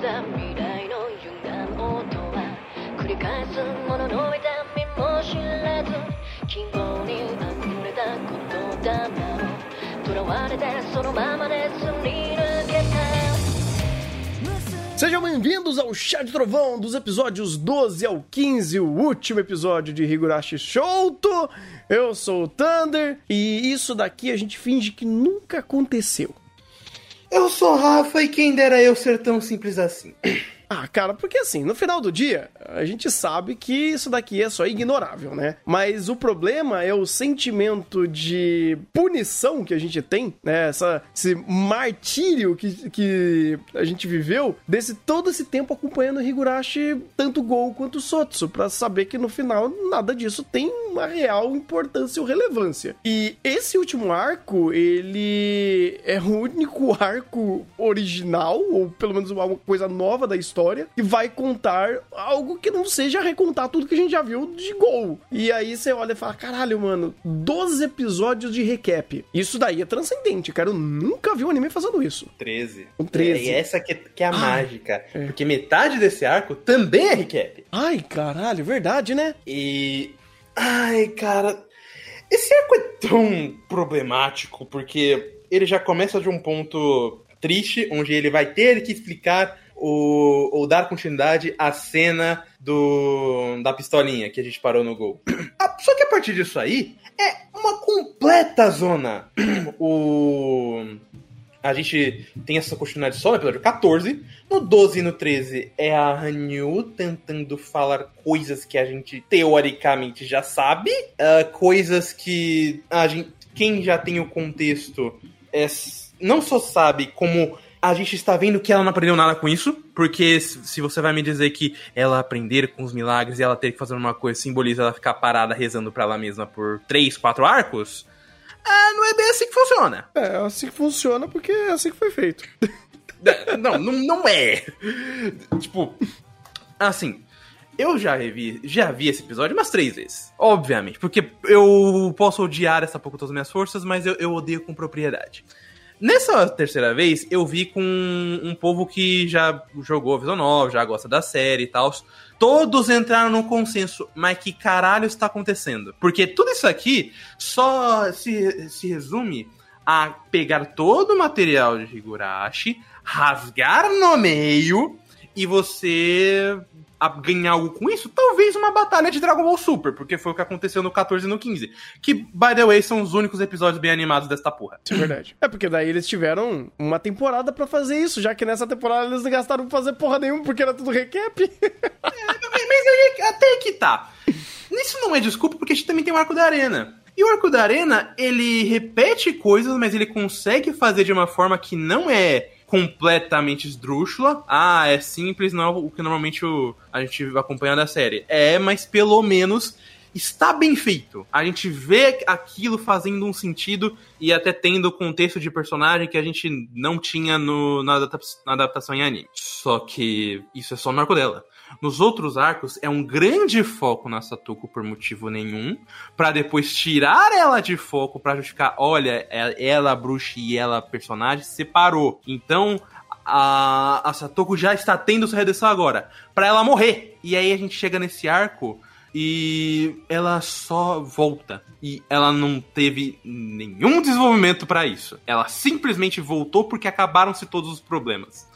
た未来の歪んだ音は繰り返すものの痛みも知らず希望に溢れた言霊を囚われてそのままですり抜けた Sejam bem-vindos ao Chá de Trovão dos episódios 12 ao 15, o último episódio de Higurashi Shouto. Eu sou o Thunder e isso daqui a gente finge que nunca aconteceu. Eu sou Rafa e quem dera eu ser tão simples assim. Ah, cara, porque assim, no final do dia, a gente sabe que isso daqui é só ignorável, né? Mas o problema é o sentimento de punição que a gente tem, né? Essa, esse martírio que, que a gente viveu desse todo esse tempo acompanhando Higurashi, tanto Gol quanto Sotsu, para saber que no final nada disso tem uma real importância ou relevância. E esse último arco, ele é o único arco original, ou pelo menos uma coisa nova da história história e vai contar algo que não seja recontar tudo que a gente já viu de Gol. E aí você olha e fala: caralho, mano, 12 episódios de recap. Isso daí é transcendente, cara. Eu nunca vi um anime fazendo isso. 13. Um 13. É, e essa que, que é a Ai, mágica. é. Porque metade desse arco também é recap. Ai, caralho, verdade, né? E. Ai, cara. Esse arco é tão problemático porque ele já começa de um ponto triste, onde ele vai ter que explicar o, ou dar continuidade à cena do da pistolinha que a gente parou no gol. Ah, Só que a partir disso aí é uma completa zona. O a gente tem essa continuidade só no episódio 14. No 12 e no 13 é a Hanyu tentando falar coisas que a gente teoricamente já sabe. ah, coisas que a gente, quem já tem o contexto é, não só sabe como a gente está vendo que ela não aprendeu nada com isso. Porque se você vai me dizer que ela aprender com os milagres e ela ter que fazer uma coisa simboliza ela ficar parada rezando pra ela mesma por 3, 4 arcos. Ah, não é bem assim que funciona. É assim que funciona porque é assim que foi feito. Não, não, não é. Tipo, assim, eu já revi, já vi esse episódio umas três vezes. Obviamente, porque eu posso odiar essa pouco todas as minhas forças, mas eu, eu odeio com propriedade. Nessa terceira vez, eu vi com um povo que já jogou a Visão Nova, já gosta da série e tal. Todos entraram no consenso, mas que caralho está acontecendo? Porque tudo isso aqui só se, se resume a pegar todo o material de Higurashi, rasgar no meio e você a- ganhar algo com isso? Talvez uma batalha de Dragon Ball Super, porque foi o que aconteceu no 14 e no 15. Que, by the way, são os únicos episódios bem animados desta porra. Isso é verdade. É porque daí eles tiveram uma temporada pra fazer isso, já que nessa temporada eles não gastaram pra fazer porra nenhuma porque era tudo recap. Mas, mas aí, até que tá. Isso não é desculpa, porque a gente também tem o arco da arena. E o arco da arena, ele repete coisas, mas ele consegue fazer de uma forma que não é completamente esdrúxula. Ah, é simples, não é o que normalmente a gente acompanha da série. É, mas pelo menos está bem feito. A gente vê aquilo fazendo um sentido e até tendo contexto de personagem que a gente não tinha no, na adaptação em anime. Só que isso é só no arco dela. Nos outros arcos é um grande foco na Satuko por motivo nenhum, Pra depois tirar ela de foco pra justificar, olha, é- ela bruxa e ela personagem separou. Então a, a Satoko já está tendo sua redenção agora, Pra ela morrer. E aí a gente chega nesse arco e ela só volta e ela não teve nenhum desenvolvimento pra isso. Ela simplesmente voltou porque acabaram-se todos os problemas.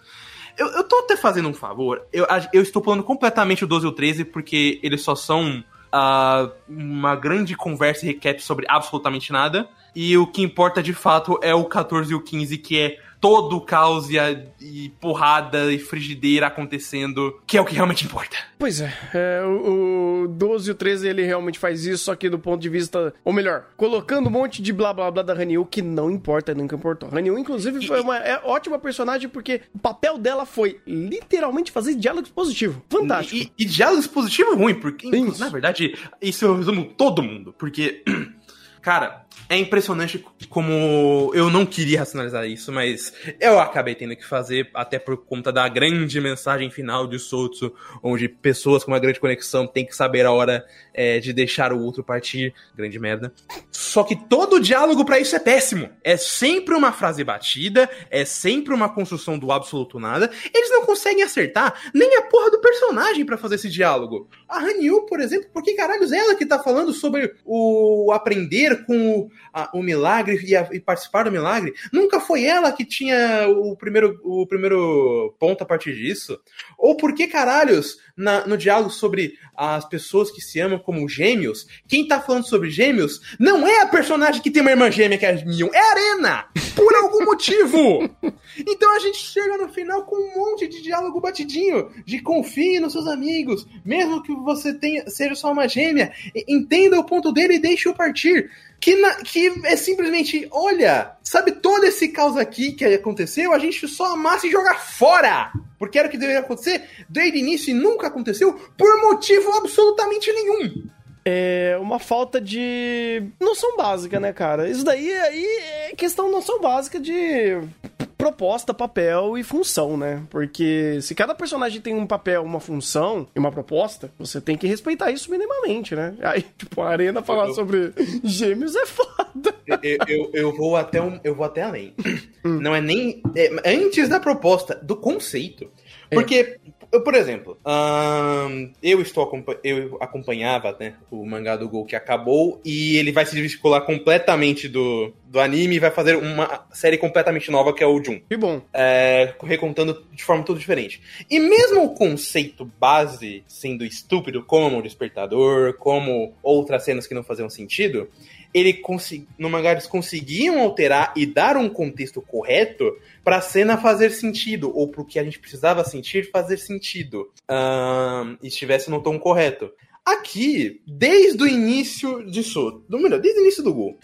Eu, eu tô até fazendo um favor. Eu, eu estou pulando completamente o 12 e o 13 porque eles só são ah, uma grande conversa e recap sobre absolutamente nada. E o que importa de fato é o 14 e o 15, que é todo o caos e, a- e porrada e frigideira acontecendo, que é o que realmente importa. Pois é, é, o, o 12 e o 13 ele realmente faz isso, só que do ponto de vista, ou melhor, colocando um monte de blá blá blá da Hanyu que não importa, nunca importou. Hanyu, inclusive, foi uma é, ótima personagem porque o papel dela foi literalmente fazer diálogo positivo. Fantástico. E, e diálogo positivo ruim, porque, Isso. na verdade, isso eu resumo todo mundo, porque, cara, é impressionante como eu não queria racionalizar isso, mas eu acabei tendo que fazer, até por conta da grande mensagem final de Sotsu, onde pessoas com uma grande conexão têm que saber a hora é, de deixar o outro partir. Grande merda. Só que todo diálogo para isso é péssimo. É sempre uma frase batida, é sempre uma construção do absoluto nada. Eles não conseguem acertar nem a porra do personagem para fazer esse diálogo. A Hanyu, por exemplo, por que caralhos é ela que tá falando sobre o aprender com o, a, o milagre e, a, e, participar do milagre? Nunca foi ela que tinha o primeiro, o primeiro ponto a partir disso? Ou por que caralhos na, no diálogo sobre as pessoas que se amam como gêmeos, quem tá falando sobre gêmeos não é a personagem que tem uma irmã gêmea que é a Mion, é a Arena! Por algum motivo! Então a gente chega no final com um monte de diálogo batidinho, de confie nos seus amigos, mesmo que você tenha, seja só uma gêmea, entenda o ponto dele e deixe-o partir. Que, na, que é simplesmente, olha, sabe todo esse caos aqui que aconteceu, a gente só amassa e joga fora! Porque era o que deveria acontecer desde o início e nunca aconteceu por motivo absolutamente nenhum. É uma falta de noção básica, né, cara? Isso daí aí é questão de noção básica de proposta, papel e função, né? Porque se cada personagem tem um papel, uma função e uma proposta, você tem que respeitar isso minimamente, né? Aí, tipo, a Arena falar eu, sobre gêmeos é foda. Eu, eu, eu, vou até um, eu vou até além. Hum. Não é nem. É, antes da proposta, do conceito. É. Porque eu, por exemplo, eu estou eu acompanhava né, o mangá do Gol que acabou e ele vai se desvincular completamente do, do anime e vai fazer uma série completamente nova que é o Jun. Que bom. É, recontando de forma tudo diferente. E mesmo o conceito base sendo estúpido, como o despertador, como outras cenas que não faziam sentido, ele no mangá eles conseguiam alterar e dar um contexto correto para a cena fazer sentido, ou para o que a gente precisava sentir fazer sentido, um, e estivesse no tom correto. Aqui, desde o início disso, do melhor, desde o início do Gol,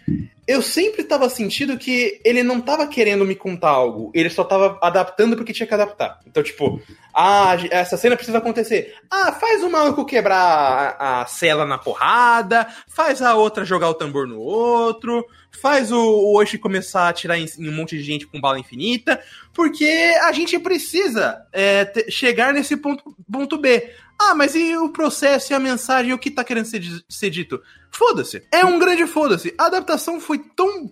eu sempre tava sentindo que ele não tava querendo me contar algo, ele só tava adaptando porque tinha que adaptar. Então, tipo, ah, essa cena precisa acontecer. Ah, faz o maluco quebrar a, cela na porrada, faz a outra jogar o tambor no outro, faz o, o começar a atirar em, em, um monte de gente com bala infinita, porque a gente precisa é, chegar nesse ponto, ponto B. Ah, mas e o processo e a mensagem, o que tá querendo ser, ser dito? Foda-se. É um grande foda-se. A adaptação foi tão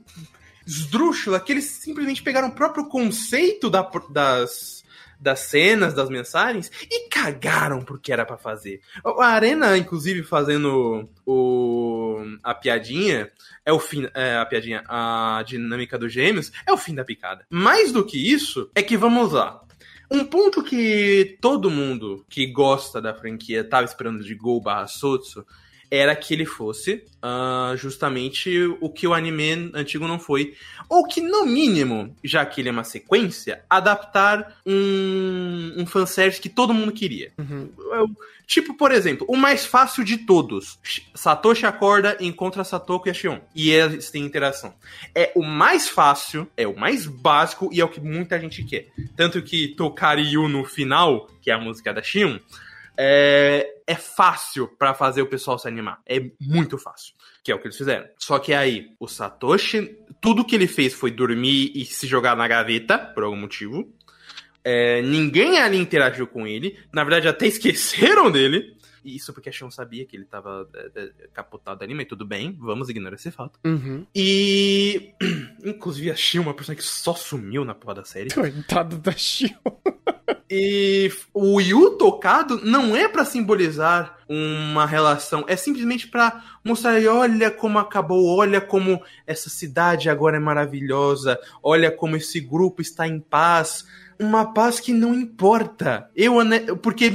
esdrúxula que eles simplesmente pegaram o próprio conceito da, das, das cenas, das mensagens e cagaram porque era para fazer. A Arena, inclusive, fazendo o, a piadinha, é o fim. É, a piadinha, a dinâmica dos gêmeos, é o fim da picada. Mais do que isso, é que vamos lá. Um ponto que todo mundo que gosta da franquia tava esperando de Gol barra Sotsu era que ele fosse uh, justamente o que o anime antigo não foi. Ou que, no mínimo, já que ele é uma sequência, adaptar um, um fanservice que todo mundo queria. Uhum. Tipo, por exemplo, o mais fácil de todos. Satoshi acorda, encontra Satoko e a Shion. E eles têm interação. É o mais fácil, é o mais básico e é o que muita gente quer. Tanto que Tokariyu no final, que é a música da Shion, é, é fácil para fazer o pessoal se animar. É muito fácil. Que é o que eles fizeram. Só que aí, o Satoshi, tudo que ele fez foi dormir e se jogar na gaveta, por algum motivo. É, ninguém ali interagiu com ele. Na verdade, até esqueceram dele. Isso porque a Shon sabia que ele tava é, é, capotado ali, mas tudo bem, vamos ignorar esse fato. Uhum. E. Inclusive, a Shion, uma pessoa que só sumiu na porra da série. Coitado da Shion. E o Yu tocado não é para simbolizar uma relação, é simplesmente para mostrar, olha como acabou, olha como essa cidade agora é maravilhosa, olha como esse grupo está em paz uma paz que não importa. Eu, porque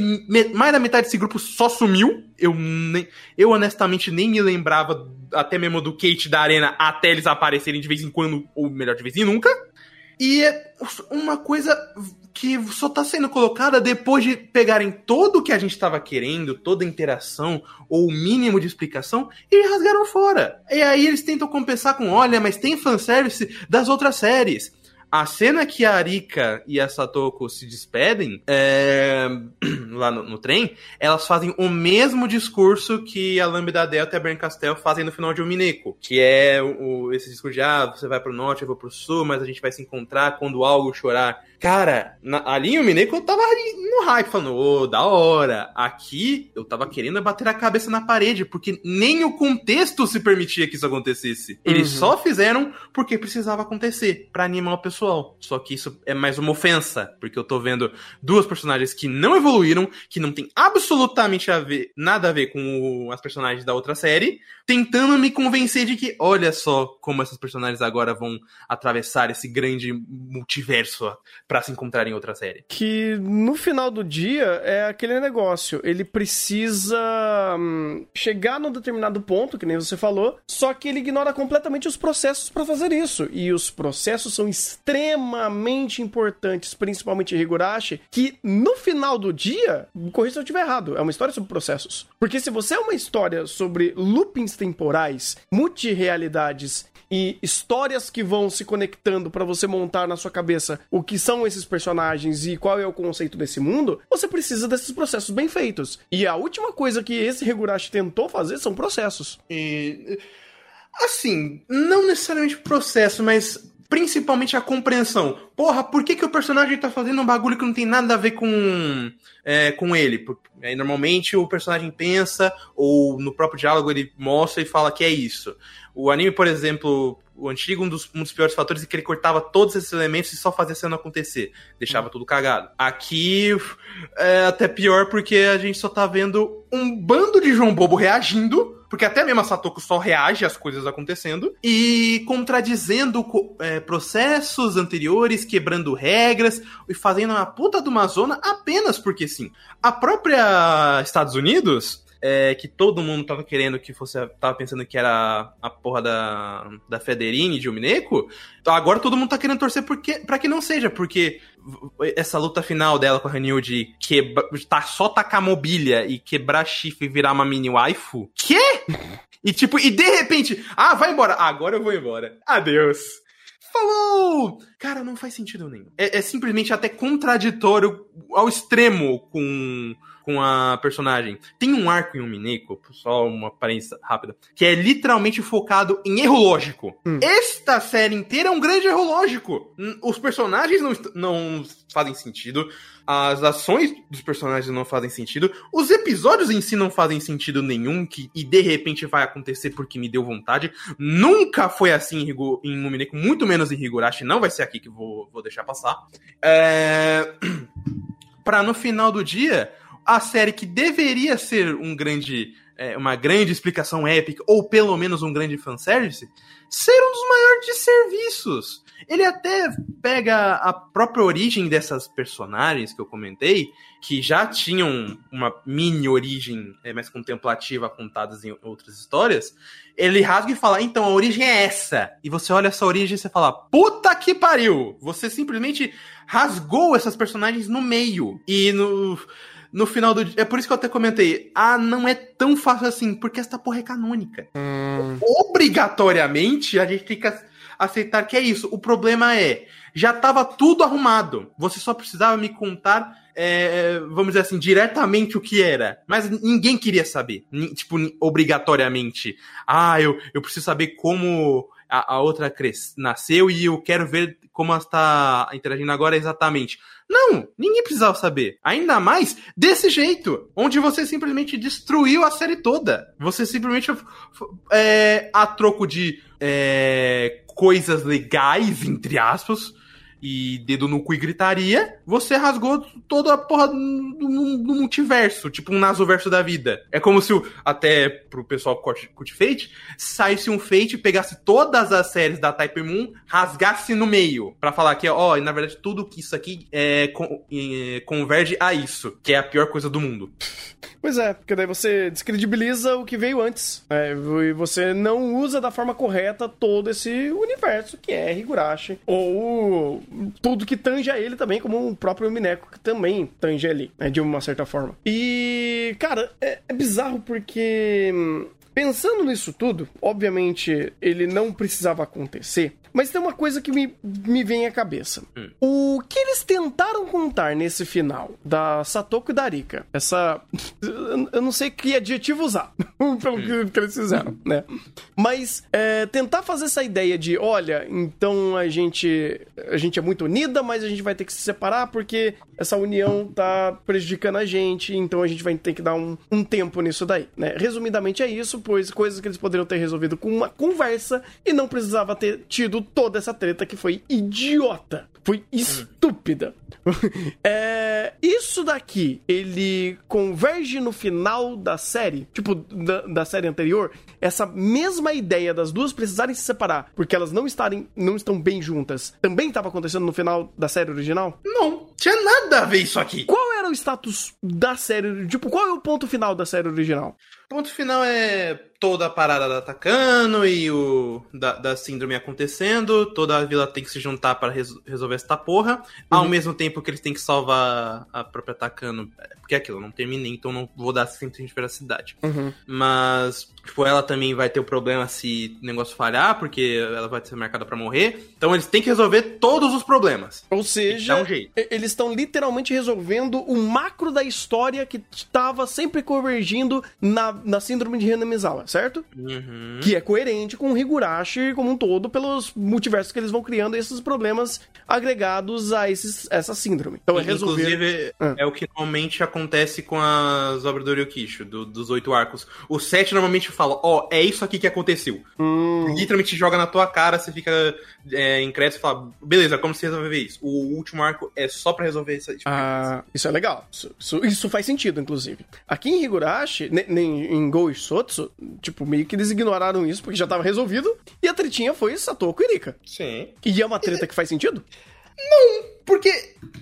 mais da metade desse grupo só sumiu. Eu, nem, eu honestamente nem me lembrava até mesmo do Kate da Arena até eles aparecerem de vez em quando, ou melhor, de vez em nunca. E é uma coisa que só tá sendo colocada depois de pegarem todo o que a gente tava querendo, toda a interação, ou o mínimo de explicação, e rasgaram fora. E aí eles tentam compensar com, olha, mas tem fanservice das outras séries. A cena que a Arika e a Satoko se despedem é, lá no, no, trem, elas fazem o mesmo discurso que a Lambda Delta e a Bern Castel fazem no final de Mineko, que é o, esse discurso de ah, você vai pro norte, eu vou pro sul, mas a gente vai se encontrar quando algo chorar. Cara, na, ali o Mineko tava no hype, falando, ô, oh, da hora. Aqui eu tava querendo bater a cabeça na parede, porque nem o contexto se permitia que isso acontecesse. Eles uhum. só fizeram porque precisava acontecer, para animar o pessoal. Só que isso é mais uma ofensa, porque eu tô vendo duas personagens que não evoluíram, que não tem absolutamente a ver, nada a ver com o, as personagens da outra série, tentando me convencer de que, olha só como essas personagens agora vão atravessar esse grande multiverso para se encontrar em outra série. Que no final do dia é aquele negócio, ele precisa hum, chegar num determinado ponto, que nem você falou, só que ele ignora completamente os processos para fazer isso. E os processos são extremamente importantes, principalmente Higurashi, que no final do dia, corrija se eu estiver errado, é uma história sobre processos. Porque se você é uma história sobre loopings temporais, multirealidades e histórias que vão se conectando para você montar na sua cabeça o que são esses personagens e qual é o conceito desse mundo, você precisa desses processos bem feitos. E a última coisa que esse Higurashi tentou fazer são processos. E assim, não necessariamente processo, mas principalmente a compreensão. Porra, por que, que o personagem tá fazendo um bagulho que não tem nada a ver com, é, com ele? Porque, aí, normalmente o personagem pensa, ou no próprio diálogo ele mostra e fala que é isso. O anime, por exemplo, o antigo, um dos, um dos piores fatores é que ele cortava todos esses elementos e só fazia a cena acontecer. Deixava tudo cagado. Aqui é até pior porque a gente só tá vendo um bando de João Bobo reagindo porque até mesmo a Satoko só reage às coisas acontecendo e contradizendo é, processos anteriores, quebrando regras e fazendo uma puta de uma zona apenas porque sim. A própria Estados Unidos é, que todo mundo tava querendo que fosse. Tava pensando que era a porra da, da Federine de Umineco. Agora todo mundo tá querendo torcer porque, pra que não seja, porque essa luta final dela com a Hanil de quebra, tá, só tacar mobília e quebrar chifre e virar uma mini waifu. Quê? E tipo, e de repente, ah, vai embora. agora eu vou embora. Adeus. Falou! Cara, não faz sentido nenhum. É, é simplesmente até contraditório ao extremo com com a personagem. Tem um arco em um Mineko, só uma aparência rápida, que é literalmente focado em erro lógico. Hum. Esta série inteira é um grande erro lógico. Os personagens não, não fazem sentido, as ações dos personagens não fazem sentido, os episódios em si não fazem sentido nenhum, que, e de repente vai acontecer porque me deu vontade. Nunca foi assim em, em Mumineko, muito menos em Higurashi, não vai ser aqui que vou, vou deixar passar. É... Pra no final do dia, a série que deveria ser um grande, é, uma grande explicação épica, ou pelo menos um grande fanservice, ser um dos maiores desserviços. Ele até pega a própria origem dessas personagens que eu comentei, que já tinham uma mini origem é, mais contemplativa contadas em outras histórias. Ele rasga e fala: então a origem é essa. E você olha essa origem e você fala: puta que pariu! Você simplesmente rasgou essas personagens no meio. E no no final do dia. É por isso que eu até comentei. Ah, não é tão fácil assim, porque essa porra é canônica. Hum. Obrigatoriamente, a gente tem que aceitar que é isso. O problema é, já tava tudo arrumado. Você só precisava me contar, é, vamos dizer assim, diretamente o que era. Mas ninguém queria saber. Tipo, obrigatoriamente. Ah, eu, eu preciso saber como a, a outra nasceu e eu quero ver como ela está interagindo agora exatamente. Não, ninguém precisava saber. Ainda mais desse jeito, onde você simplesmente destruiu a série toda. Você simplesmente, é, a troco de é, coisas legais, entre aspas, e dedo no cu e gritaria, você rasgou toda a porra do, do, multiverso, tipo um nasoverso da vida. É como se, o, até pro pessoal curte Fate, saísse um Fate, pegasse todas as séries da Type Moon, rasgasse no meio, para falar que, ó, na verdade, tudo que isso aqui é, é, converge a isso, que é a pior coisa do mundo. Pois é, porque daí você descredibiliza o que veio antes. É, e você não usa da forma correta todo esse universo que é Higurashi. Ou tudo que tange a ele também, como o próprio Mineco, que também tange ali, né, de uma certa forma. E, cara, é, é bizarro porque. Pensando nisso tudo, obviamente ele não precisava acontecer, Mas tem uma coisa que me, me vem à cabeça. Hum. O que eles tentaram contar nesse final da Satoko e da Rika? Essa. Eu não sei que adjetivo usar, pelo que, que eles fizeram, né? Mas é, tentar fazer essa ideia de, olha, então a gente, a gente é muito unida, mas a gente vai ter que se separar porque essa união tá prejudicando a gente, então a gente vai ter que dar um, um tempo nisso daí, né? Resumidamente é isso, pois coisas que eles poderiam ter resolvido com uma conversa e não precisava ter tido toda essa treta que foi idiota. Foi estúpida. é, isso daqui, ele converge no final da série, tipo, da, da série anterior, essa mesma ideia das duas precisarem se separar, porque elas não estarem, não estão bem juntas, também estava acontecendo no final da série original? Não, tinha nada a ver isso aqui. Qual era o status da série? Tipo, qual é o ponto final da série original? Ponto final é toda a parada da Takano e o da, da síndrome acontecendo. Toda a vila tem que se juntar para res- resolver essa porra. Ao mesmo tempo que eles têm que salvar a própria Takano. Porque é aquilo, eu não terminei, então não vou dar 100% veracidade. Mas, tipo, ela também vai ter o problema se o negócio falhar, porque ela vai ser marcada pra morrer. Então eles têm que resolver todos os problemas. Ou seja, um eles estão literalmente resolvendo o macro da história que estava sempre convergindo na, na síndrome de Hanamizawa, certo? Uhum. Que é coerente com o Higurashi como um todo, pelos multiversos que eles vão criando e esses problemas agregados a esses, essa síndrome. Então é resolver. Inclusive, Ah. é o que normalmente acontece com as obras do Ryukisho, do- dos oito arcos. O sete normalmente fala, ó, é isso aqui que aconteceu. Hum, Literalmente joga na tua cara, você fica é, em crédito e fala, beleza, como você resolver isso? O último arco é só pra resolver isso. Tipo, ah, isso é legal. Isso, isso, isso faz sentido, inclusive. Aqui em Higurashi, ne- nem em Go e Sotsu, tipo, meio que eles ignoraram isso porque já tava resolvido. E a tretinha foi Satoko e Rika. Sim. E é uma treta que faz sentido? Porque,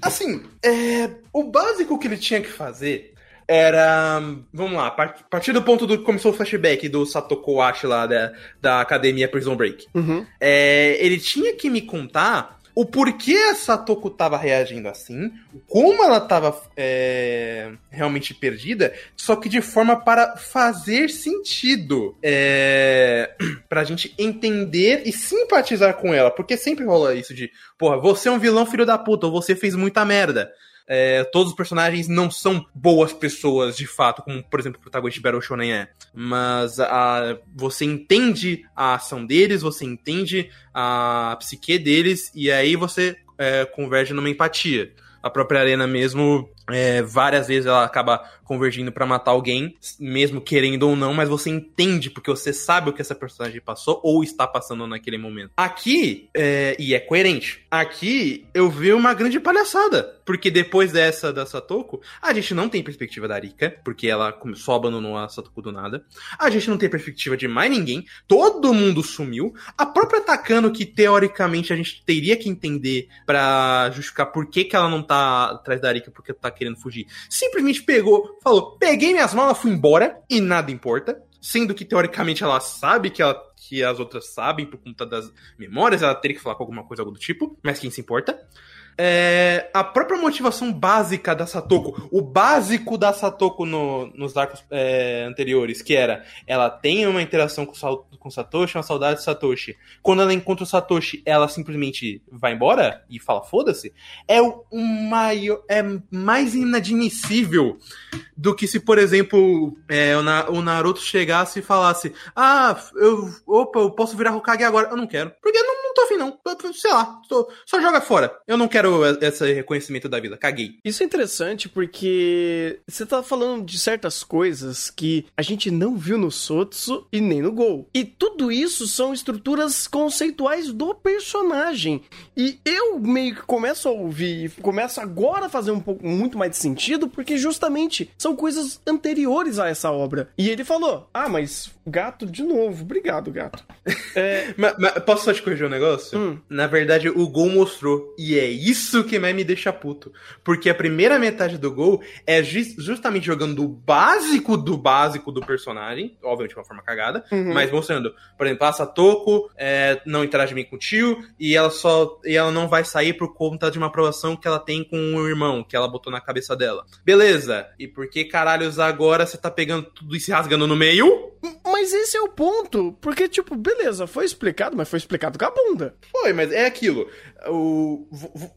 assim, é, o básico que ele tinha que fazer era. Vamos lá, a par- a partir do ponto do que começou o flashback do Satoko Ashi lá da, da academia Prison Break. Uhum. É, ele tinha que me contar o porquê a Satoko tava reagindo assim, como ela tava é, realmente perdida, só que de forma para fazer sentido. É, pra gente entender e simpatizar com ela, porque sempre rola isso de, porra, você é um vilão filho da puta, ou você fez muita merda. É, todos os personagens não são boas pessoas de fato, como por exemplo o protagonista de Battle Shonen é. Mas a, você entende a ação deles, você entende a psique deles, e aí você é, converge numa empatia. A própria Arena mesmo, é, várias vezes ela acaba convergindo pra matar alguém, mesmo querendo ou não, mas você entende, porque você sabe o que essa personagem passou ou está passando naquele momento. Aqui, é, e é coerente, aqui eu vi uma grande palhaçada, porque depois dessa da Satoko, a gente não tem perspectiva da Rika, porque ela só abandonou a Satoko do nada, a gente não tem perspectiva de mais ninguém, todo mundo sumiu, a própria Takano, que teoricamente a gente teria que entender pra justificar por que, que ela não tá atrás da Rika, porque tá querendo fugir, simplesmente pegou, falou, peguei minhas malas, fui embora, e nada importa, sendo que teoricamente ela sabe que ela que as outras sabem por conta das memórias, ela teria que falar com alguma coisa algo do tipo, mas quem se importa? É, a própria motivação básica da Satoko, o básico da Satoko no- nos arcos é, anteriores, que era ela tem uma interação com, com Satoshi, uma saudade de Satoshi. Quando ela encontra o Satoshi, ela simplesmente vai embora e fala foda-se. É o o maior, é mais inadmissível do que se, por exemplo, é, o, Na- o Naruto chegasse e falasse: Ah, eu. Opa, eu posso virar Hokage agora. Eu não quero. Porque eu não, não tô afim, não. Eu- Sei lá, tô- só joga fora. Eu não quero esse reconhecimento da vida. Caguei. Isso é interessante porque você tá falando de certas coisas que a gente não viu no Sotsu e nem no Gol. E tudo isso são estruturas conceituais do personagem. E eu meio que começo a ouvir, começo agora a fazer um pouco muito mais de sentido porque justamente são coisas anteriores a essa obra. E ele falou: "Ah, mas gato de novo. Obrigado, gato." É, Mas, mas posso só te corrigir um negócio? Hum. Na verdade, o gol mostrou. E é isso que mais me deixa puto. Porque a primeira metade do gol é jus- justamente jogando o básico do básico do personagem. Obviamente, de uma forma cagada. Uhum. Mas mostrando, por exemplo, a Satoko é, não interage bem com o tio. E ela só. E ela não vai sair por conta de uma aprovação que ela tem com o irmão, que ela botou na cabeça dela. Beleza. E por que caralhos agora você tá pegando tudo e se rasgando no meio? Mas esse é o ponto, porque, tipo, beleza, foi explicado, mas foi explicado com a bunda. Foi, mas é aquilo. O,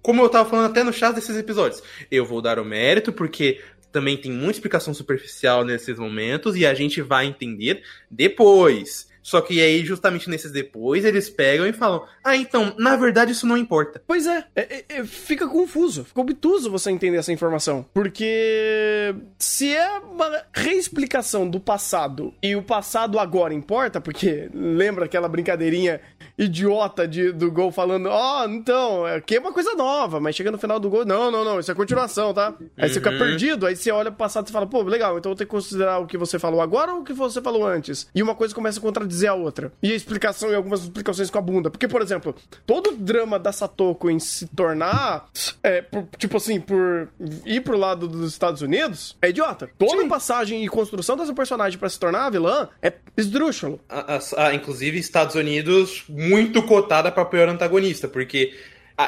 como eu tava falando até no chat desses episódios, eu vou dar o mérito porque também tem muita explicação superficial nesses momentos e a gente vai entender depois. Só que aí, justamente nesses depois, eles pegam e falam: Ah, então, na verdade isso não importa. Pois é, é, é, é fica confuso, fica obtuso você entender essa informação. Porque se é uma reexplicação do passado e o passado agora importa, porque lembra aquela brincadeirinha idiota de, do gol falando: Ó, oh, então, aqui é uma coisa nova, mas chega no final do gol, não, não, não, isso é continuação, tá? Aí você fica uhum. perdido, aí você olha pro passado e fala: Pô, legal, então eu vou ter que considerar o que você falou agora ou o que você falou antes. E uma coisa começa a contradizer dizer a outra. E a explicação e algumas explicações com a bunda. Porque, por exemplo, todo o drama da Satoko em se tornar, é, por, tipo assim, por ir pro lado dos Estados Unidos, é idiota. Toda Sim. passagem e construção dessa personagem para se tornar a vilã é esdrúxulo. A, a, a, inclusive, Estados Unidos muito cotada pra pior antagonista, porque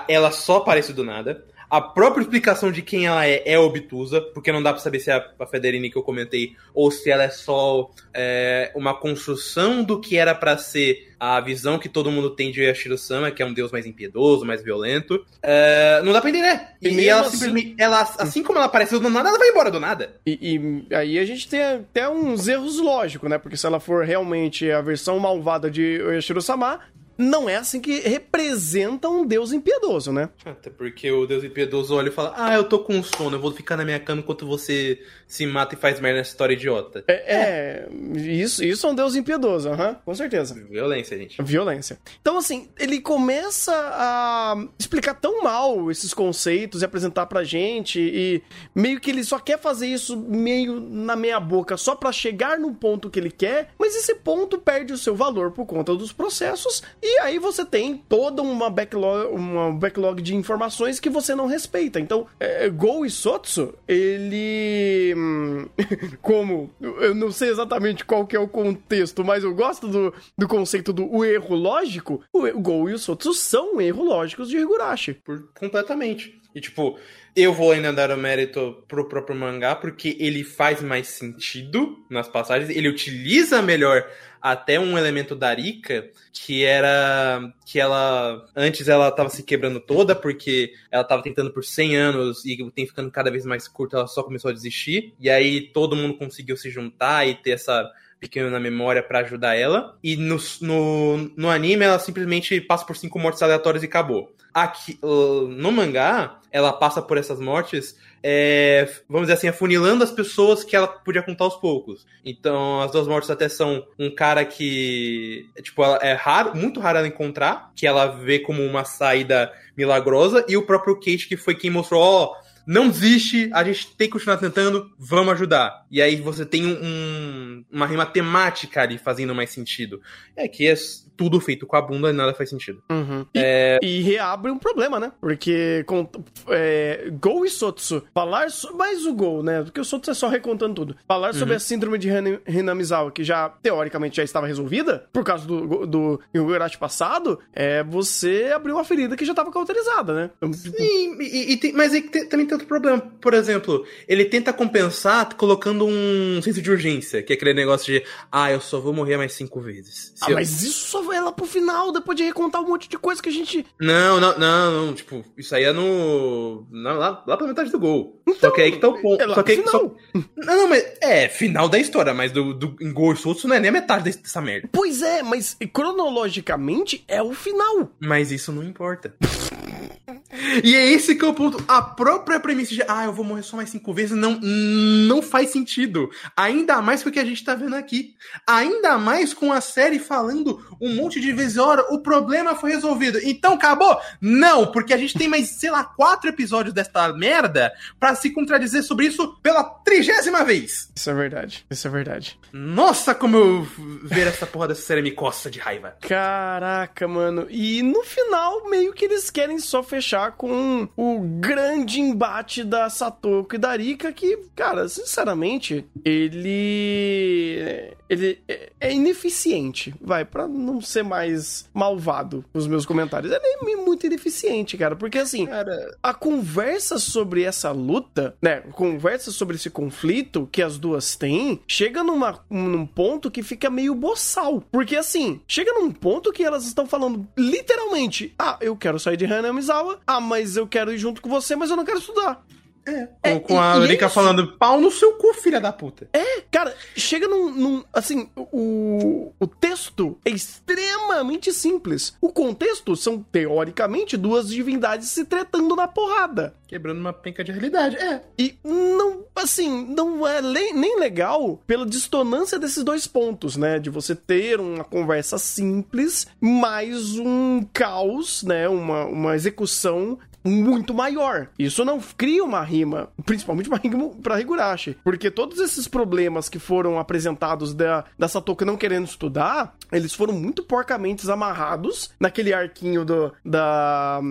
ela só aparece do nada. A própria explicação de quem ela é é obtusa, porque não dá pra saber se é a Federine que eu comentei ou se ela é só é, uma construção do que era para ser a visão que todo mundo tem de Yashiro-sama, que é um deus mais impiedoso, mais violento. É, não dá pra entender. E, e ela assim... simplesmente. Ela, assim como ela apareceu do nada, ela vai embora do nada. E, e, aí a gente tem até uns erros lógicos, né? Porque se ela for realmente a versão malvada de Yashiro-sama, não é assim que representa um Deus impiedoso, né? Até porque o Deus impiedoso olha e fala: Ah, eu tô com sono, eu vou ficar na minha cama enquanto você se mata e faz merda nessa história idiota. É, é isso, isso é um Deus impiedoso, uhum, com certeza. Violência, gente. Violência. Então, assim, ele começa a explicar tão mal esses conceitos e apresentar pra gente, e meio que ele só quer fazer isso meio na meia boca, só para chegar no ponto que ele quer, mas esse ponto perde o seu valor por conta dos processos e aí você tem toda uma backlog, uma backlog de informações que você não respeita. Então, é, Go e Sotsu, ele. Hum, como. Eu não sei exatamente qual que é o contexto, mas eu gosto do, do conceito do o erro lógico. O, o Go e o Sotsu são erros lógicos de Higurashi. Por, completamente. E tipo, eu vou ainda dar o mérito pro próprio mangá, porque ele faz mais sentido nas passagens, ele utiliza melhor até um elemento da Rika, que era que ela antes ela tava se quebrando toda porque ela tava tentando por 100 anos e o tempo ficando cada vez mais curto, ela só começou a desistir. E aí todo mundo conseguiu se juntar e ter essa pequena memória para ajudar ela. E no, no, no anime ela simplesmente passa por cinco mortes aleatórias e acabou. Aqui, no mangá, ela passa por essas mortes é, vamos dizer assim, afunilando as pessoas que ela podia contar aos poucos. Então, as duas mortes até são um cara que, tipo, é raro, muito raro ela encontrar, que ela vê como uma saída milagrosa, e o próprio Kate, que foi quem mostrou, ó, oh, não desiste, a gente tem que continuar tentando, vamos ajudar. E aí você tem um, uma rima temática ali fazendo mais sentido. É que é tudo feito com a bunda e nada faz sentido. Uhum. E, é... e, reabre um problema, né? Porque com, é, Gol e Sotsu, falar so, mais o Gol, né? Porque o Sotsu é só recontando tudo. Falar uhum. sobre a síndrome de Hinamizawa, que já, teoricamente, já estava resolvida, por causa do, do Higurashi passado, é, você abriu uma ferida que já estava cauterizada, né? Sim, e, e tem, mas aí tem, também tem outro problema. Por exemplo, ele tenta compensar colocando um senso de urgência, que é aquele negócio de, ah, eu só vou morrer mais cinco vezes. Se ah, eu... mas isso só vai lá pro final, depois de recontar um monte de coisa que a gente. Não, não, não, não. Tipo, isso aí é no. Não, lá, lá pra metade do gol. Então, só que aí que tá o ponto. É só que aí, só... Não, não, mas. É, final da história, mas do, do e solto não é nem a metade dessa merda. Pois é, mas cronologicamente é o final. Mas isso não importa. E é esse que é o ponto. A própria premissa de, ah, eu vou morrer só mais cinco vezes, não, não faz sentido. Ainda mais com o que a gente tá vendo aqui. Ainda mais com a série falando um monte de vezes, ora, o problema foi resolvido. Então acabou? Não, porque a gente tem mais, sei lá, quatro episódios desta merda para se contradizer sobre isso pela trigésima vez. Isso é verdade. Isso é verdade. Nossa, como eu ver essa porra dessa série me coça de raiva. Caraca, mano. E no final, meio que eles querem só fechar com o grande embate da Satoko e da Rika, que, cara, sinceramente, ele ele é, é ineficiente, vai, para não ser mais malvado os meus comentários. Ele é muito ineficiente, cara, porque assim, cara, a conversa sobre essa luta, né, conversa sobre esse conflito que as duas têm, chega numa, num ponto que fica meio boçal. Porque assim, chega num ponto que elas estão falando literalmente: ah, eu quero sair de Hanamizawa, ah, mas eu quero ir junto com você, mas eu não quero estudar. É. é com, a Erika falando, pau no seu cu, filha da puta. É, cara, chega num. num assim, o, o texto é extremamente simples. O contexto são, teoricamente, duas divindades se tretando na porrada. Quebrando uma penca de realidade, é. E não, assim, não é nem legal pela distonância desses dois pontos, né? De você ter uma conversa simples, mais um caos, né? Uma, uma execução muito maior. Isso não cria uma rima, principalmente uma rima pra Higurashi. Porque todos esses problemas que foram apresentados da, da Satoka não querendo estudar, eles foram muito porcamente amarrados naquele arquinho do, da,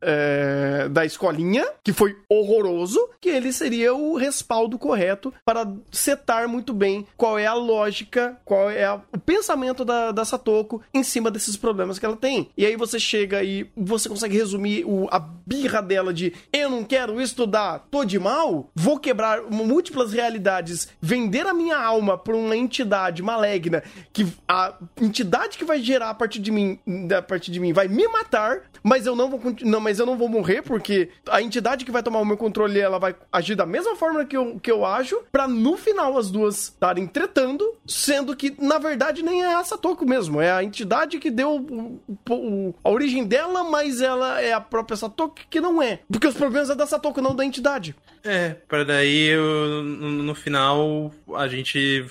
é, da escolinha, que foi horroroso, que ele seria o respaldo correto para setar muito bem qual é a lógica, qual é a, o pensamento da, da Satoko em cima desses problemas que ela tem. E aí você chega e você consegue resumir o, a birra dela de eu não quero estudar, tô de mal, vou quebrar múltiplas realidades, vender a minha alma pra uma entidade maligna que a entidade que vai gerar a partir de mim, a partir de mim vai me matar, mas eu não vou não, mas eu não vou morrer porque a entidade que vai tomar o meu controle ela vai agir da mesma forma que eu, que eu ajo, para no final as duas estarem tretando, sendo que na verdade nem é a Satoko mesmo, é a entidade que deu o, o, a origem dela, mas ela é a própria Satoko que não é. Porque os problemas é da Satoko, não da entidade. É, para daí no final a gente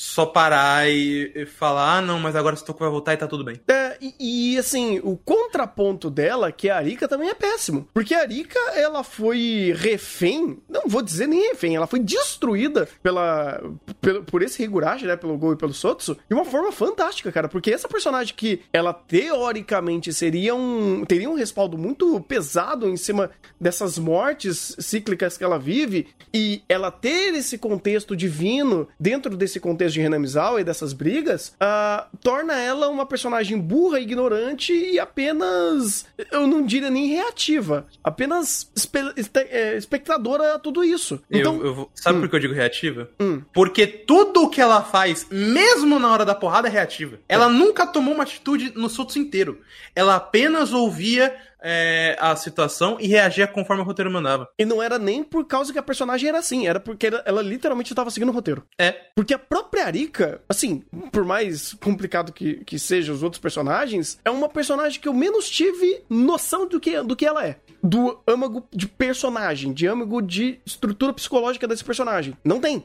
só parar e, e falar, ah, não, mas agora Satoko vai voltar e tá tudo bem. É, e, e, assim, o contraponto dela, que é a Arika, também é péssimo. Porque a Arika, ela foi refém, não vou dizer nem refém, ela foi destruída pela, pelo, por esse Higurashi, né, pelo Go e pelo Sotsu, de uma forma fantástica, cara. Porque essa personagem que ela teoricamente seria um, teria um respaldo muito pesado em cima dessas mortes cíclicas que ela vive, e ela ter esse contexto divino dentro desse contexto de Renamizawa e dessas brigas, uh, torna ela uma personagem burra, ignorante e apenas, eu não diria nem reativa, apenas espe é, espectadora a tudo isso. Então, eu, eu sabe hum. por que eu digo reativa? Hum. Porque tudo o que ela faz, mesmo na hora da porrada, é reativa. Ela é. nunca tomou uma atitude no Sotos inteiro. Ela apenas ouvia é, a situação e reagia conforme o roteiro mandava. E não era nem por causa que a personagem era assim, era porque ela, ela literalmente estava seguindo o roteiro. É. Porque a própria Arika, assim, por mais complicado que, que sejam os outros personagens, é uma personagem que eu menos tive noção do que, do que ela é. Do âmago de personagem, de âmago de estrutura psicológica desse personagem. Não tem.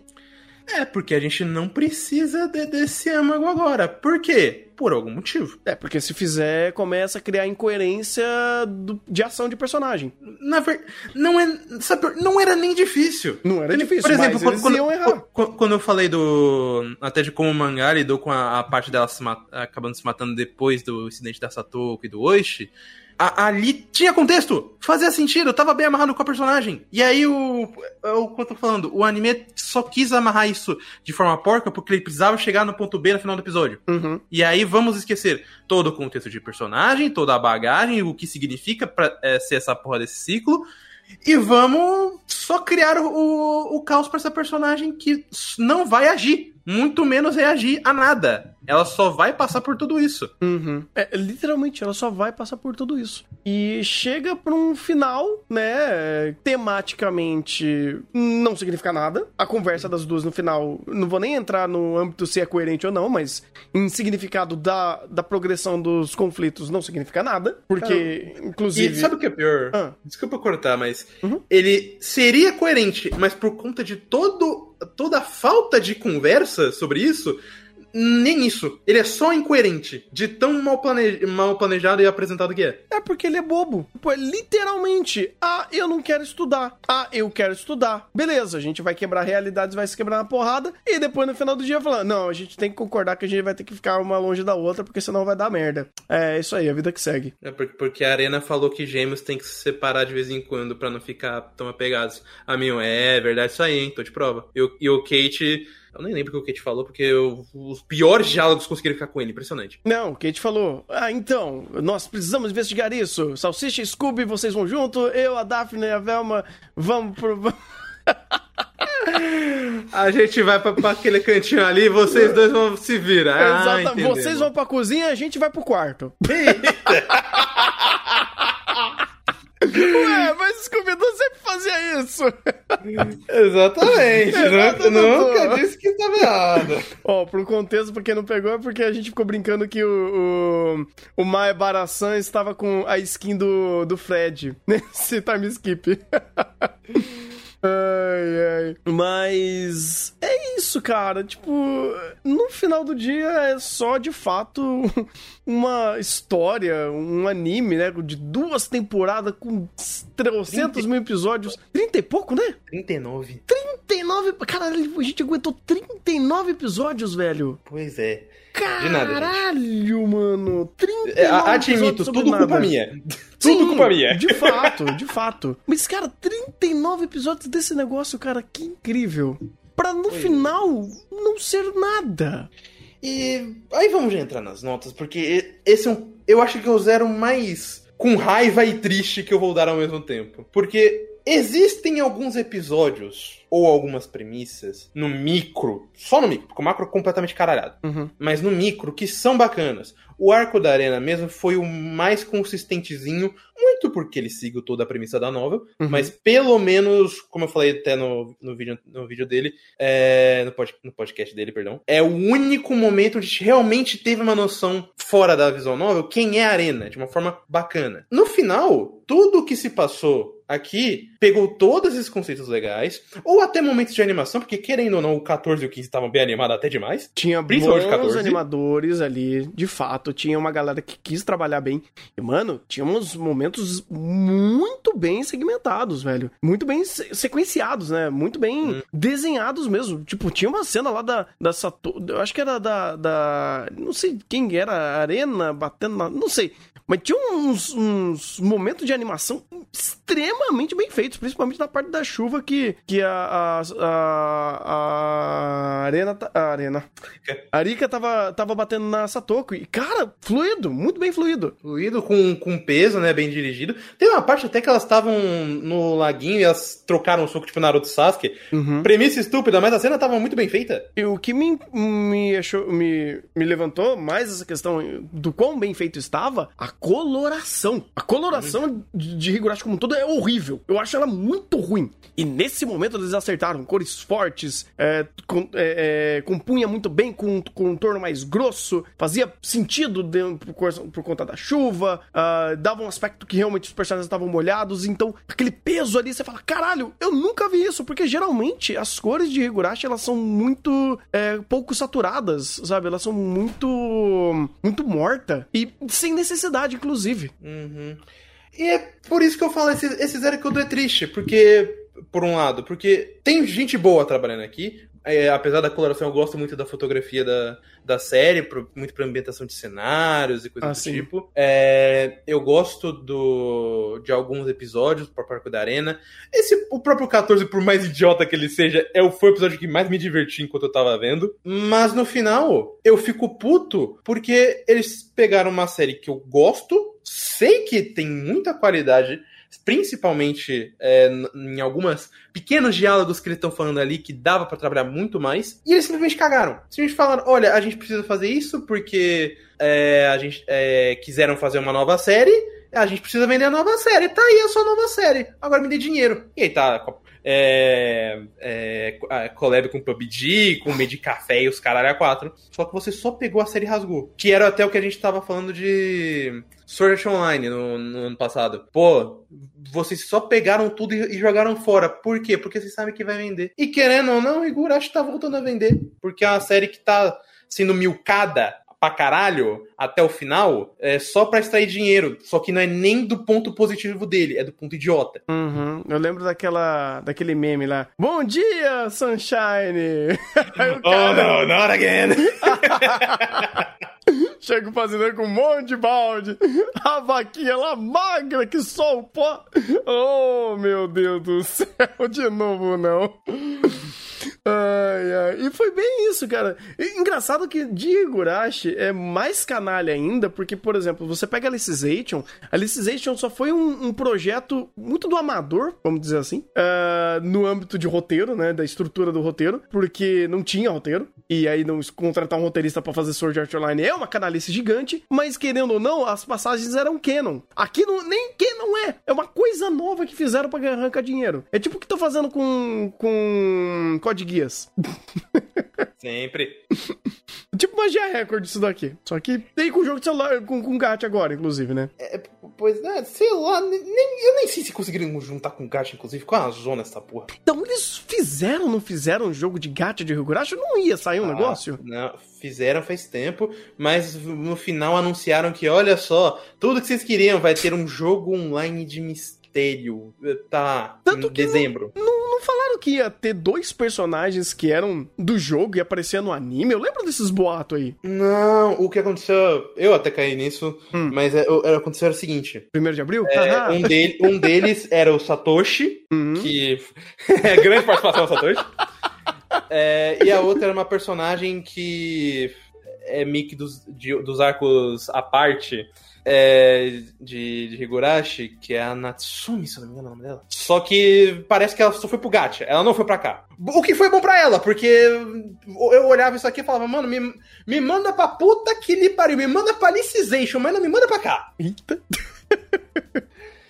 É, porque a gente não precisa de, desse âmago agora. Por quê? Por algum motivo. É, porque se fizer, começa a criar incoerência do, de ação de personagem. Na ver... não, é, sabe, não era nem difícil. Não era difícil, Por exemplo, quando, quando, quando, eu falei do... Até de como o mangá lidou com a, a parte dela se mat, acabando se matando depois do incidente da Satoko e do Oishi a, ali tinha contexto, fazia sentido, tava bem amarrado com a personagem. E aí o, o que eu tô falando, o anime só quis amarrar isso de forma porca porque ele precisava chegar no ponto B no final do episódio. Uhum. E aí vamos esquecer todo o contexto de personagem, toda a bagagem, o que significa pra, é, ser essa porra desse ciclo. E vamos só criar o, o, o caos pra essa personagem que não vai agir muito menos reagir a nada. Ela só vai passar por tudo isso. Uhum. É, literalmente, ela só vai passar por tudo isso. E chega pra um final, né? Tematicamente não significa nada. A conversa das duas no final, não vou nem entrar no âmbito se é coerente ou não, mas em significado da, da progressão dos conflitos não significa nada. Porque, Cara, inclusive. E sabe o que é pior? Ah. Desculpa cortar, mas uhum. ele seria coerente, mas por conta de todo toda a falta de conversa sobre isso, nem isso. Ele é só incoerente. De tão mal, plane... mal planejado e apresentado que é. É porque ele é bobo. Pô, é literalmente. Ah, eu não quero estudar. Ah, eu quero estudar. Beleza, a gente vai quebrar realidades, vai se quebrar na porrada. E depois no final do dia falar: não, a gente tem que concordar que a gente vai ter que ficar uma longe da outra, porque senão vai dar merda. É isso aí, a vida que segue. É porque a Arena falou que gêmeos tem que se separar de vez em quando para não ficar tão apegados. A mim, é verdade isso aí, hein? Tô de prova. E o Kate Eu nem lembro o que o Kate falou, porque eu- os piores diálogos conseguiram ficar com ele. Impressionante. Não, o Kate falou. Ah, então, nós precisamos investigar isso. Salsicha e Scooby, vocês vão junto. Eu, a Daphne e a Velma vamos pro. A gente vai pra, pra aquele cantinho ali, vocês dois vão se virar. Ah, Exatamente. Vocês vão pra cozinha, a gente vai pro quarto. Ué, mas Scooby-Doo sempre fazia isso. Exatamente. Exato, nu- doutor. nunca disse que estava errado. Ó, pro contexto, pra quem não pegou, é porque a gente ficou brincando que o, o, o Mae Barasan estava com a skin do, do Fred nesse time skip. Ai, ai. Mas é isso, cara. Tipo, no final do dia é só de fato uma história, um anime, né? De duas temporadas com 300 mil episódios. 30 e pouco, né? 39. 39. Caralho, a gente aguentou 39 episódios, velho. Pois é. Caralho, De nada, mano. 39 É, admito, tudo nada. culpa minha. Sim, Tudo culpa minha. De fato, de fato. Mas, cara, 39 episódios desse negócio, cara, que incrível. Pra no é. final não ser nada. E aí vamos já entrar nas notas, porque esse é um. Eu acho que é o zero mais com raiva e triste que eu vou dar ao mesmo tempo. Porque existem alguns episódios ou algumas premissas no micro, só no micro, porque o macro é completamente caralhado, Uhum. mas no micro que são bacanas. O arco da arena mesmo foi o mais consistentezinho, muito porque ele seguiu toda a premissa da novel, Uhum. mas pelo menos, como eu falei até no, no, vídeo, no vídeo dele, é, no, pod- no podcast dele, perdão, é o único momento onde a gente realmente teve uma noção fora da visão novel quem é a arena, de uma forma bacana. No final, tudo que se passou aqui pegou todos esses conceitos legais, ou até momentos de animação, porque querendo ou não, o 14 e o 15 estavam bem animados até demais. Tinha bons Principalmente 14. animadores ali, de fato. Tinha uma galera que quis trabalhar bem. E, mano, tinha uns momentos muito bem segmentados, velho. Muito bem se- sequenciados, né? Muito bem Hum. desenhados mesmo. Tipo, tinha uma cena lá da, da Sato... Eu acho que era da, da... Não sei quem era, Arena batendo na... Não sei. Mas tinha uns, uns momentos de animação extremamente bem feitos, principalmente na parte da chuva que, que a, a, a, a Arena. ta- A Arena. A Arika tava, tava batendo na Satoko. E, cara, fluido, muito bem fluido. Fluido, com, com peso, né? Bem dirigido. Tem uma parte até que elas estavam no laguinho e elas trocaram um soco tipo Naruto Sasuke. Uhum. Premissa estúpida, mas a cena tava muito bem feita. E o que me, me, achou, me, me levantou mais essa questão do quão bem feito estava, a coloração. A coloração de, de Higurashi como um todo é horrível. Eu acho ela muito ruim. E nesse momento eles acertaram cores fortes, é, com, é, é, compunha muito bem com, um torno mais grosso, fazia sentido de- por, por conta da chuva, ah, dava um aspecto que realmente os personagens estavam molhados, então aquele peso ali, você fala, caralho, eu nunca vi isso, porque geralmente as cores de Higurashi, elas são muito é, pouco saturadas, sabe? Elas são muito muito morta e sem necessidade, inclusive. Uhum. E é por isso que eu falo, esse, esse Zero Kudo é triste, porque, por um lado, porque tem gente boa trabalhando aqui, é, apesar da coloração, eu gosto muito da fotografia da, da série, pro- muito pra ambientação de cenários e coisas Ah, do sim. tipo. É, eu gosto do, de alguns episódios pro Parco da Arena. Esse, o próprio 14, por mais idiota que ele seja, é foi o episódio que mais me diverti enquanto eu tava vendo. Mas no final, eu fico puto porque eles pegaram uma série que eu gosto, sei que tem muita qualidade, principalmente é, em algumas pequenos diálogos que eles estão falando ali que dava pra trabalhar muito mais, e eles simplesmente cagaram. Simplesmente falaram: olha, a gente precisa fazer isso porque é, a gente é, quiseram fazer uma nova série. A gente precisa vender a nova série. Tá aí a sua nova série. Agora me dê dinheiro. E aí tá. É, é, collab com PUBG, com Made Café e os caralho a quatro. Só que você só pegou a série e rasgou. Que era até o que a gente tava falando de Sword Art Online no, no ano passado. Pô, vocês só pegaram tudo e, e jogaram fora. Por quê? Porque vocês sabem que vai vender. E querendo ou não, o Higurashi tá voltando a vender. Porque é uma série que tá sendo milcada pra caralho até o final é só pra extrair dinheiro. Só que não é nem do ponto positivo dele, é do ponto idiota. Uhum. Eu lembro daquela, daquele meme lá. Bom dia, Sunshine! Aí o cara Oh, not again! chega o fazendeiro com um monte de balde. A vaquinha lá magra que só o pó. Oh, meu Deus do céu, de novo não. Ai, ai. E foi bem isso, cara. E engraçado que de Higurashi é mais canalha ainda, porque, por exemplo, você pega Alicization, Alicization só foi um, um projeto muito do amador, vamos dizer assim, uh, no âmbito de roteiro, né, da estrutura do roteiro, porque não tinha roteiro, e aí não contratar um roteirista para fazer Sword Art Online é uma canalice gigante, mas querendo ou não, as passagens eram canon. Aqui não, nem canon é, é uma coisa nova que fizeram para arrancar dinheiro. É tipo o que tô fazendo com, com Code Guias. Sempre. tipo magia recorde isso daqui. Só que tem com jogo de celular, com, com gacha agora, inclusive, né? É, pois é, sei lá, nem, eu nem sei se conseguiram juntar com gacha, inclusive, com a zona essa porra. Então eles fizeram, não fizeram um jogo de gacha de Higurashi? Não ia sair um ah, negócio? Não, fizeram faz tempo, mas no final anunciaram que, olha só, tudo que vocês queriam vai ter um jogo online de mistério. Tá, Tanto em dezembro. Não, não, não, falaram que ia ter dois personagens que eram do jogo e aparecer no anime? Eu lembro desses boatos aí. Não, o que aconteceu, eu até caí nisso, hum. mas é, é, aconteceu era o seguinte. Primeiro de abril? É, um, dele, um deles era o Satoshi, uhum. que é grande participação do Satoshi. É, e a outra era uma personagem que é Mickey dos, de, dos arcos à parte é, de, de Higurashi, que é a Natsumi, se não me engano é o nome dela. Só que parece que ela só foi pro gacha, ela não foi pra cá. O que foi bom pra ela, porque eu olhava isso aqui e falava, mano, me, me manda pra puta que lhe pariu, me manda pra Alicization, mas não me manda pra cá. Eita.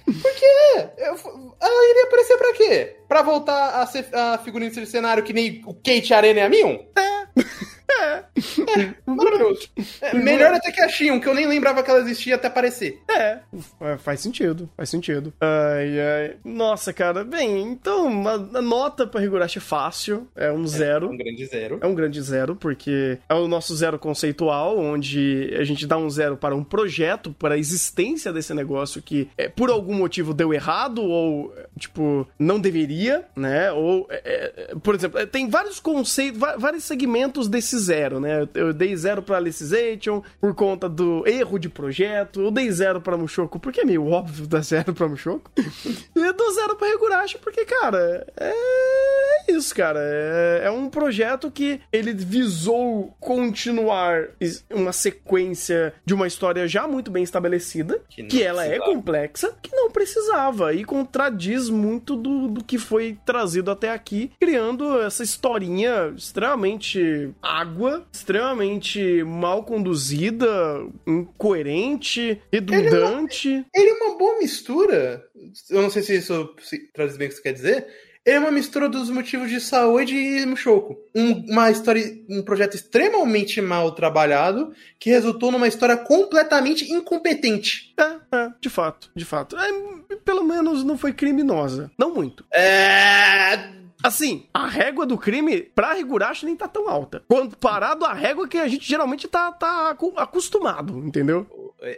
Por quê? Eu, ela iria aparecer pra quê? Pra voltar a ser a figurinha de cenário que nem o Kate Arena e a Mion? É. É. é. Maravilhoso. É, melhor até que a Shion, que eu nem lembrava que ela existia até aparecer. É. é faz sentido. Faz sentido. Ai, ai. Nossa, cara. Bem, então, a, nota pra Higurashi é fácil. É um zero. É um grande zero. É um grande zero, porque é o nosso zero conceitual, onde a gente dá um zero para um projeto, para a existência desse negócio que, é, por algum motivo, deu errado, ou, tipo, não deveria, né? Ou, é, é por exemplo, tem vários conceitos, vários segmentos desse zero, né? Eu dei zero pra Alicization por conta do erro de projeto, eu dei zero pra Mushoku porque é meio óbvio dar zero pra Mushoku. e eu dou zero pra Higurashi porque, cara, é isso, cara. É, é um projeto que ele visou continuar uma sequência de uma história já muito bem estabelecida, que, que ela é complexa, que não precisava e contradiz muito do, do que foi trazido até aqui, criando essa historinha extremamente água, extremamente mal conduzida, incoerente, redundante. Ele é, uma, ele é uma boa mistura. Eu não sei se isso se traduz bem o que você quer dizer. Ele é uma mistura dos motivos de saúde e Mushoku. Um, uma história, um projeto extremamente mal trabalhado que resultou numa história completamente incompetente. É, é, de fato, de fato. É, pelo menos não foi criminosa. Não muito. É Assim, a régua do crime pra Higurashi nem tá tão alta. Comparado à régua que a gente geralmente tá, tá acostumado, entendeu?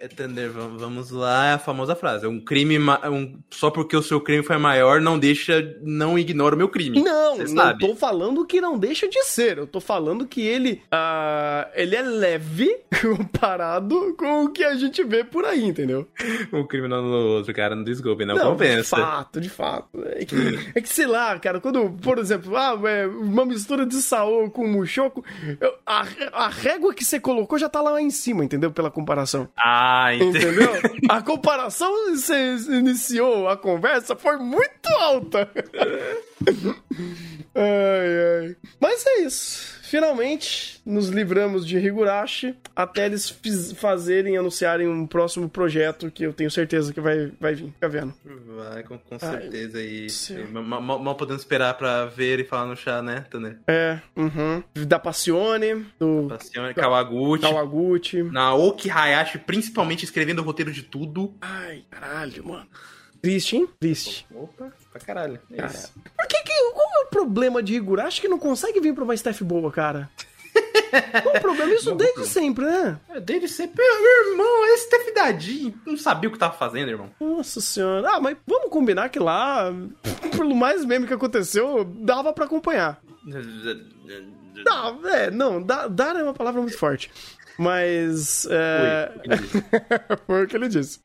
Entender, vamos lá, é a famosa frase. Um crime, um, só porque o seu crime foi maior, não deixa, não ignora o meu crime. Não, não sabe. tô falando que não deixa de ser. Eu tô falando que ele, uh, ele é leve comparado com o que a gente vê por aí, entendeu? Um crime no outro, cara, não desculpe, não, não compensa. De fato, de fato. É que, é que, sei lá, cara, quando por exemplo, ah, é uma mistura de Saô com Mushoku, a, a régua que você colocou já tá lá em cima, entendeu? Pela comparação. Ah, entendeu? a comparação você iniciou a conversa foi muito alta. ai, ai. Mas é isso. Finalmente, nos livramos de Higurashi até eles fazerem, anunciarem um próximo projeto que eu tenho certeza que vai, vai vir. Fica vendo. Vai, com, com certeza. Ai, e mal, mal, podendo esperar pra ver e falar no chá, né, Tanner? É, uhum. Da Passione, do... Passione, Kawaguchi. Kawaguchi. Naoki Hayashi, principalmente escrevendo o roteiro de tudo. Ai, caralho, mano. Triste, hein? Triste. Opa, pra caralho. É. Por que, que o problema de Higurashi que não consegue vir pra uma staff boa, cara? Qual o problema? Isso desde sempre, né? É, desde sempre. Meu irmão, esse staff dadinho não sabia o que tava fazendo, irmão. Nossa senhora. Ah, mas vamos combinar que lá, pelo mais meme que aconteceu, dava para acompanhar. Não, é, não, dar é uma palavra muito forte. Mas. É... Foi o que ele disse.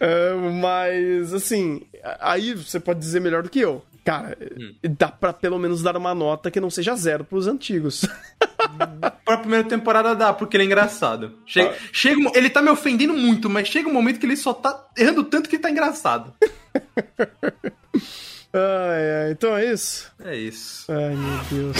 é, mas, assim, aí você pode dizer melhor do que eu. Cara, hum. dá pra pelo menos dar uma nota que não seja zero pros antigos. pra primeira temporada dá, porque ele é engraçado. Chega, ah. chega, ele tá me ofendendo muito, mas chega um momento que ele só tá errando tanto que ele tá engraçado. ai, ai, então é isso? É isso. Ai, meu Deus.